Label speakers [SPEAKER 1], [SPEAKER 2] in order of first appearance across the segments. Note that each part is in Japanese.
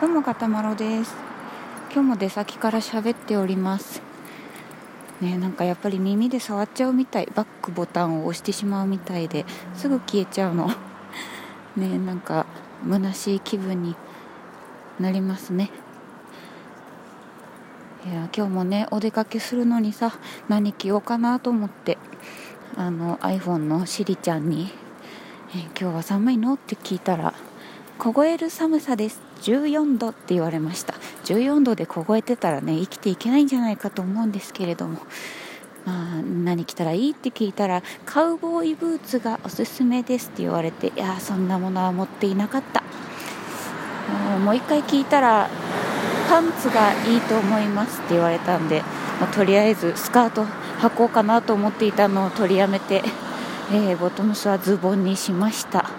[SPEAKER 1] どうもかたまろです。今日も出先から喋っております。ねなんかやっぱり耳で触っちゃうみたい。バックボタンを押してしまうみたいですぐ消えちゃうの。ねなんか虚しい気分になりますね。いや今日もねお出かけするのにさ何着ようかなと思ってあの iPhone のしりちゃんに、え今日は寒いの?」って聞いたら凍える寒さです。14度って言われました。14度で凍えてたらね生きていけないんじゃないかと思うんですけれども。まあ、何着たらいいって聞いたらカウボーイブーツがおすすめですって言われていやそんなものは持っていなかった。もう一回聞いたらパンツがいいと思いますって言われたんで、まあ、とりあえずスカート履こうかなと思っていたのを取りやめて、えー、ボトムスはズボンにしました。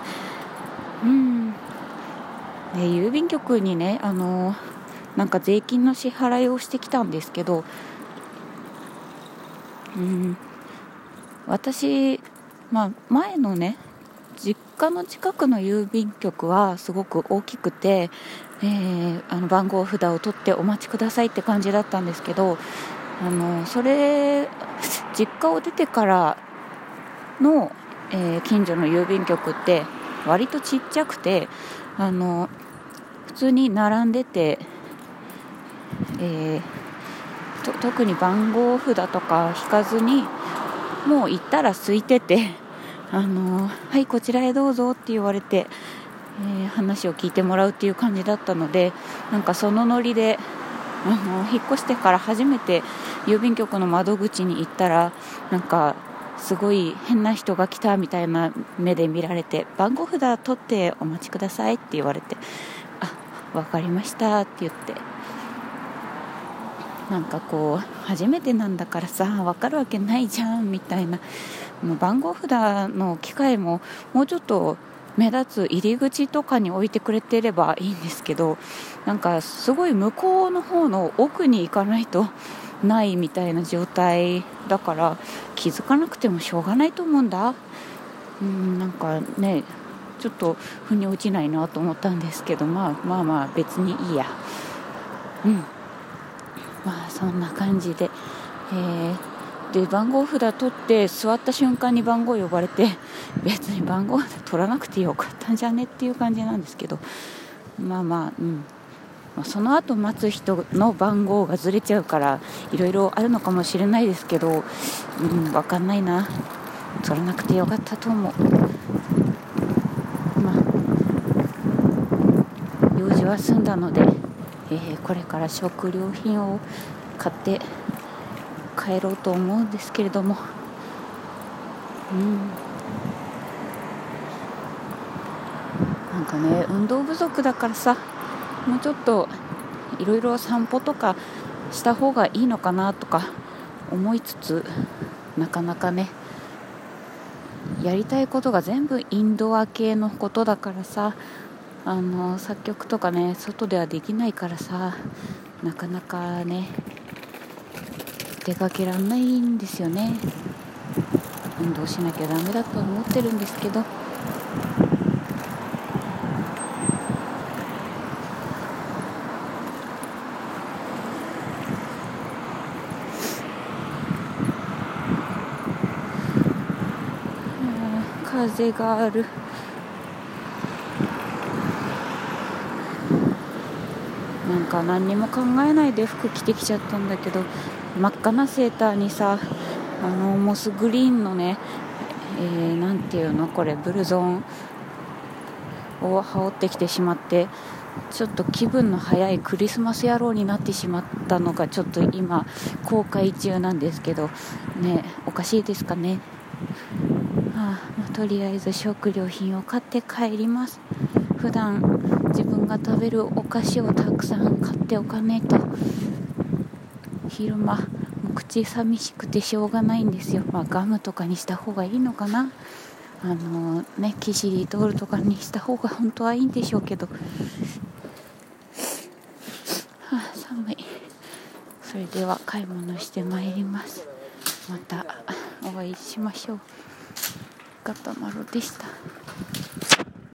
[SPEAKER 1] うん。で郵便局にねあの、なんか税金の支払いをしてきたんですけどうん私、まあ、前のね実家の近くの郵便局はすごく大きくて、えー、あの番号札を取ってお待ちくださいって感じだったんですけどあのそれ実家を出てからの、えー、近所の郵便局って割とちっちゃくてあの通に並んでて、えー、特に番号札とか引かずにもう行ったら空いてて あのはいこちらへどうぞって言われて、えー、話を聞いてもらうっていう感じだったのでなんかそのノリであの引っ越してから初めて郵便局の窓口に行ったらなんかすごい変な人が来たみたいな目で見られて番号札取ってお待ちくださいって言われて分かりましたって言って。なんかこう初めてなんだからさ分かるわけないじゃんみたいな。番号札の機械ももうちょっと目立つ入り口とかに置いてくれてればいいんですけどなんかすごい向こうの方の奥に行かないとないみたいな状態だから気づかなくてもしょうがないと思うんだ。うんなんかねちょっと腑に落ちないなと思ったんですけど、まあ、まあまあ別にいいや。うん。まあそんな感じで。えーで番号札取って座った瞬間に番号呼ばれて 別に番号札取らなくてよかったんじゃねっていう感じなんですけど。まあまあうん。その後待つ人の番号がずれちゃうからいろいろあるのかもしれないですけど、うん、分かんないな。取らなくてよかったと思うまあ用事は済んだので、えー、これから食料品を買って帰ろうと思うんですけれども。うん。なんかね運動不足だからさもうちょっといろいろ散歩とかした方がいいのかなとか思いつつなかなかねやりたいことが全部インドア系のことだからさあの作曲とかね外ではできないからさなかなかね出かけらんないんですよね運動しなきゃダメだと思ってるんですけど風がある。なんか何にも考えないで服着てきちゃったんだけど真っ赤なセーターにさあのモスグリーンのねえー、ていうのこれブルゾンを羽織ってきてしまってちょっと気分の早いクリスマス野郎になってしまったのがちょっと今後悔中なんですけどねおかしいですかね、はあまあ、とりあえず食料品を買って帰ります。普段自分が食べるお菓子をたくさん買っておかないと昼間口寂しくてしょうがないんですよ、まあ、ガムとかにした方がいいのかな。あのねキシリトールとかにした方が本当はいいんでしょうけど、はあ、寒い。それでは買い物してまいります。またお会いしましょう。ガタマロでした。